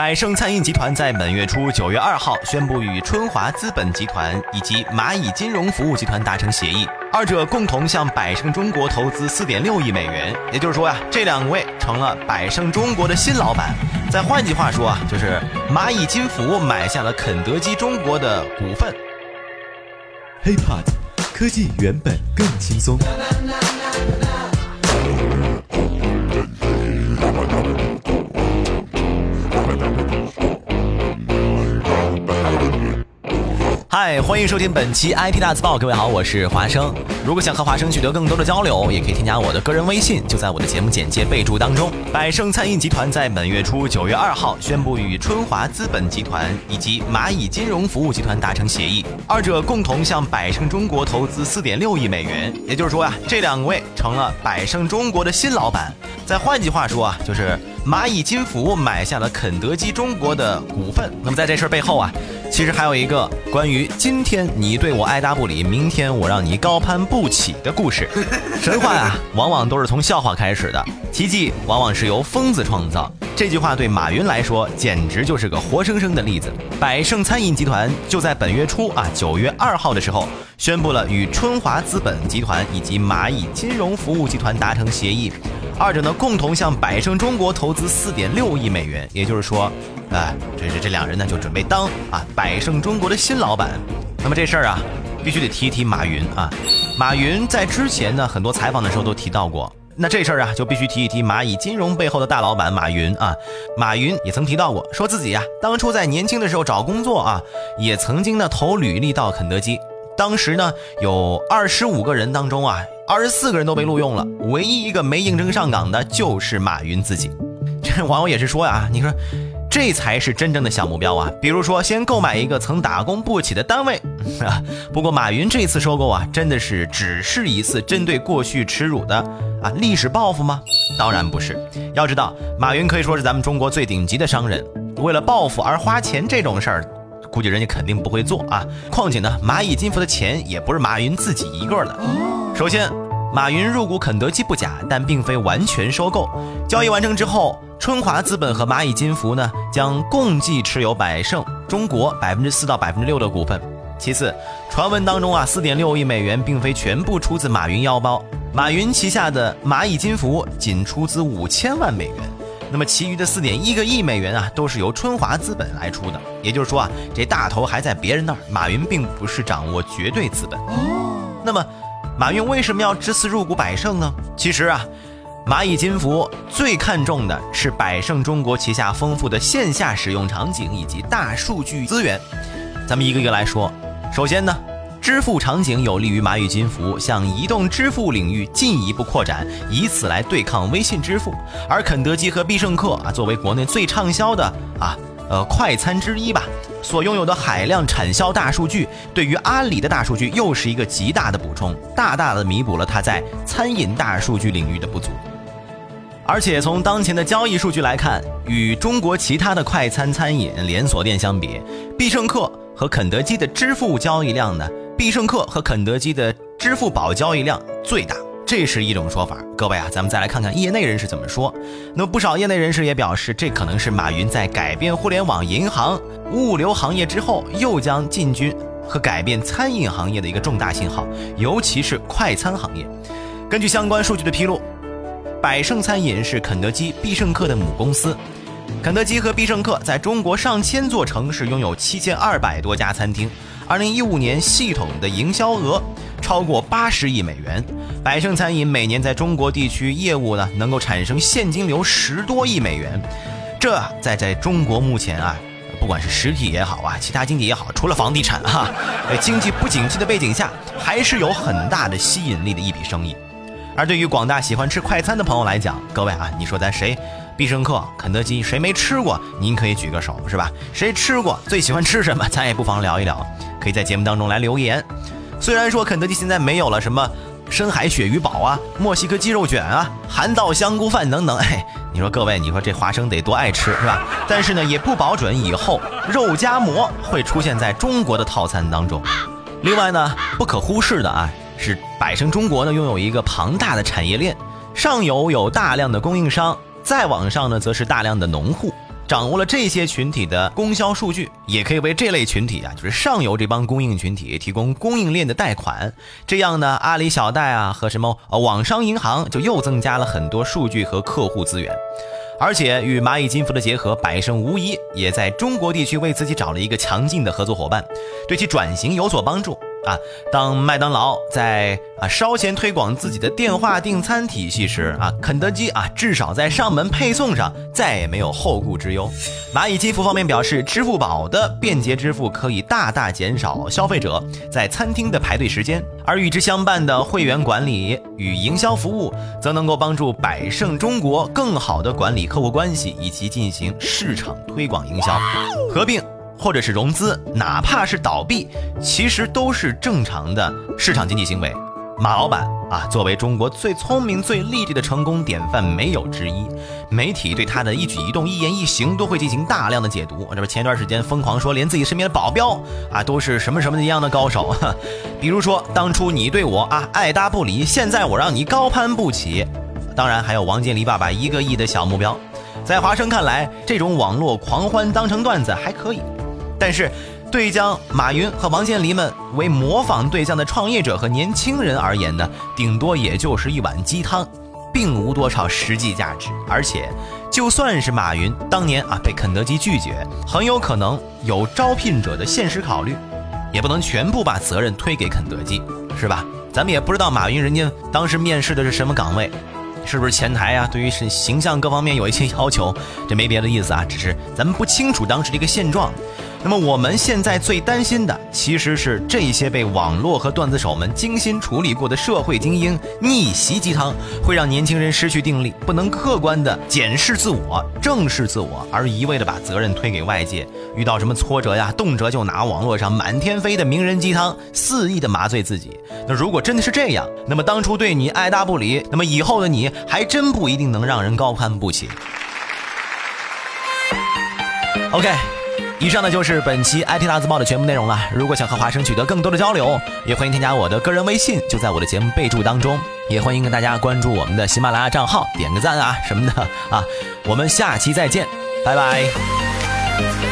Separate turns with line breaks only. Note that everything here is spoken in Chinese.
百胜餐饮集团在本月初九月二号宣布与春华资本集团以及蚂蚁金融服务集团达成协议，二者共同向百胜中国投资四点六亿美元。也就是说呀，这两位成了百胜中国的新老板。再换句话说啊，就是蚂蚁金服买下了肯德基中国的股份。
HiPod，科技原本更轻松。
嗨，欢迎收听本期 IT 大字报。各位好，我是华生。如果想和华生取得更多的交流，也可以添加我的个人微信，就在我的节目简介备注当中。百胜餐饮集团在本月初九月二号宣布与春华资本集团以及蚂蚁金融服务集团达成协议，二者共同向百胜中国投资四点六亿美元。也就是说呀，这两位成了百胜中国的新老板。再换句话说啊，就是蚂蚁金服买下了肯德基中国的股份。那么在这事儿背后啊。其实还有一个关于今天你对我爱答不理，明天我让你高攀不起的故事。神话啊，往往都是从笑话开始的，奇迹往往是由疯子创造。这句话对马云来说，简直就是个活生生的例子。百盛餐饮集团就在本月初啊，九月二号的时候，宣布了与春华资本集团以及蚂蚁金融服务集团达成协议。二者呢，共同向百胜中国投资四点六亿美元，也就是说，哎，这这这两人呢就准备当啊百胜中国的新老板。那么这事儿啊，必须得提一提马云啊。马云在之前呢很多采访的时候都提到过，那这事儿啊就必须提一提蚂蚁金融背后的大老板马云啊。马云也曾提到过，说自己呀当初在年轻的时候找工作啊，也曾经呢投履历到肯德基，当时呢有二十五个人当中啊。二十四个人都被录用了，唯一一个没应征上岗的就是马云自己。这网友也是说呀，你说这才是真正的小目标啊！比如说，先购买一个曾打工不起的单位。不过，马云这次收购啊，真的是只是一次针对过去耻辱的啊历史报复吗？当然不是。要知道，马云可以说是咱们中国最顶级的商人，为了报复而花钱这种事儿，估计人家肯定不会做啊。况且呢，蚂蚁金服的钱也不是马云自己一个的。首先。马云入股肯德基不假，但并非完全收购。交易完成之后，春华资本和蚂蚁金服呢将共计持有百胜中国百分之四到百分之六的股份。其次，传闻当中啊，四点六亿美元并非全部出自马云腰包，马云旗下的蚂蚁金服仅出资五千万美元，那么其余的四点一个亿美元啊，都是由春华资本来出的。也就是说啊，这大头还在别人那儿，马云并不是掌握绝对资本。哦那么。马云为什么要这次入股百胜呢？其实啊，蚂蚁金服最看重的是百胜中国旗下丰富的线下使用场景以及大数据资源。咱们一个一个来说。首先呢，支付场景有利于蚂蚁金服向移动支付领域进一步扩展，以此来对抗微信支付。而肯德基和必胜客啊，作为国内最畅销的啊。呃，快餐之一吧，所拥有的海量产销大数据，对于阿里的大数据又是一个极大的补充，大大的弥补了它在餐饮大数据领域的不足。而且从当前的交易数据来看，与中国其他的快餐餐饮连锁店相比，必胜客和肯德基的支付交易量呢，必胜客和肯德基的支付宝交易量最大。这是一种说法，各位啊，咱们再来看看业内人士怎么说。那不少业内人士也表示，这可能是马云在改变互联网银行、物流行业之后，又将进军和改变餐饮行业的一个重大信号，尤其是快餐行业。根据相关数据的披露，百胜餐饮是肯德基、必胜客的母公司。肯德基和必胜客在中国上千座城市拥有七千二百多家餐厅。二零一五年系统的营销额超过八十亿美元。百胜餐饮每年在中国地区业务呢，能够产生现金流十多亿美元，这在在中国目前啊，不管是实体也好啊，其他经济也好，除了房地产哈，在 经济不景气的背景下，还是有很大的吸引力的一笔生意。而对于广大喜欢吃快餐的朋友来讲，各位啊，你说咱谁，必胜客、肯德基谁没吃过？您可以举个手是吧？谁吃过？最喜欢吃什么？咱也不妨聊一聊，可以在节目当中来留言。虽然说肯德基现在没有了什么。深海鳕鱼堡啊，墨西哥鸡肉卷啊，韩道香菇饭等等，哎，你说各位，你说这华生得多爱吃是吧？但是呢，也不保准以后肉夹馍会出现在中国的套餐当中。另外呢，不可忽视的啊，是百胜中国呢拥有一个庞大的产业链，上游有大量的供应商，再往上呢则是大量的农户。掌握了这些群体的供销数据，也可以为这类群体啊，就是上游这帮供应群体提供供应链的贷款。这样呢，阿里小贷啊和什么呃网商银行就又增加了很多数据和客户资源。而且与蚂蚁金服的结合，百胜无疑也在中国地区为自己找了一个强劲的合作伙伴，对其转型有所帮助。啊，当麦当劳在啊烧钱推广自己的电话订餐体系时，啊，肯德基啊至少在上门配送上再也没有后顾之忧。蚂蚁金服方面表示，支付宝的便捷支付可以大大减少消费者在餐厅的排队时间，而与之相伴的会员管理与营销服务，则能够帮助百胜中国更好的管理客户关系以及进行市场推广营销，合并。或者是融资，哪怕是倒闭，其实都是正常的市场经济行为。马老板啊，作为中国最聪明、最励志的成功典范，没有之一。媒体对他的一举一动、一言一行都会进行大量的解读。这不前段时间疯狂说，连自己身边的保镖啊都是什么什么一样的高手。比如说，当初你对我啊爱搭不理，现在我让你高攀不起。当然，还有王健林爸爸一个亿的小目标。在华生看来，这种网络狂欢当成段子还可以。但是，对将马云和王健林们为模仿对象的创业者和年轻人而言呢，顶多也就是一碗鸡汤，并无多少实际价值。而且，就算是马云当年啊被肯德基拒绝，很有可能有招聘者的现实考虑，也不能全部把责任推给肯德基，是吧？咱们也不知道马云人家当时面试的是什么岗位，是不是前台啊？对于是形象各方面有一些要求，这没别的意思啊，只是咱们不清楚当时的一个现状。那么我们现在最担心的，其实是这些被网络和段子手们精心处理过的社会精英逆袭鸡汤，会让年轻人失去定力，不能客观的检视自我、正视自我，而一味的把责任推给外界。遇到什么挫折呀，动辄就拿网络上满天飞的名人鸡汤肆意的麻醉自己。那如果真的是这样，那么当初对你爱答不理，那么以后的你还真不一定能让人高攀不起。OK。以上呢就是本期 IT 大字报的全部内容了。如果想和华生取得更多的交流，也欢迎添加我的个人微信，就在我的节目备注当中。也欢迎跟大家关注我们的喜马拉雅账号，点个赞啊什么的啊。我们下期再见，拜拜。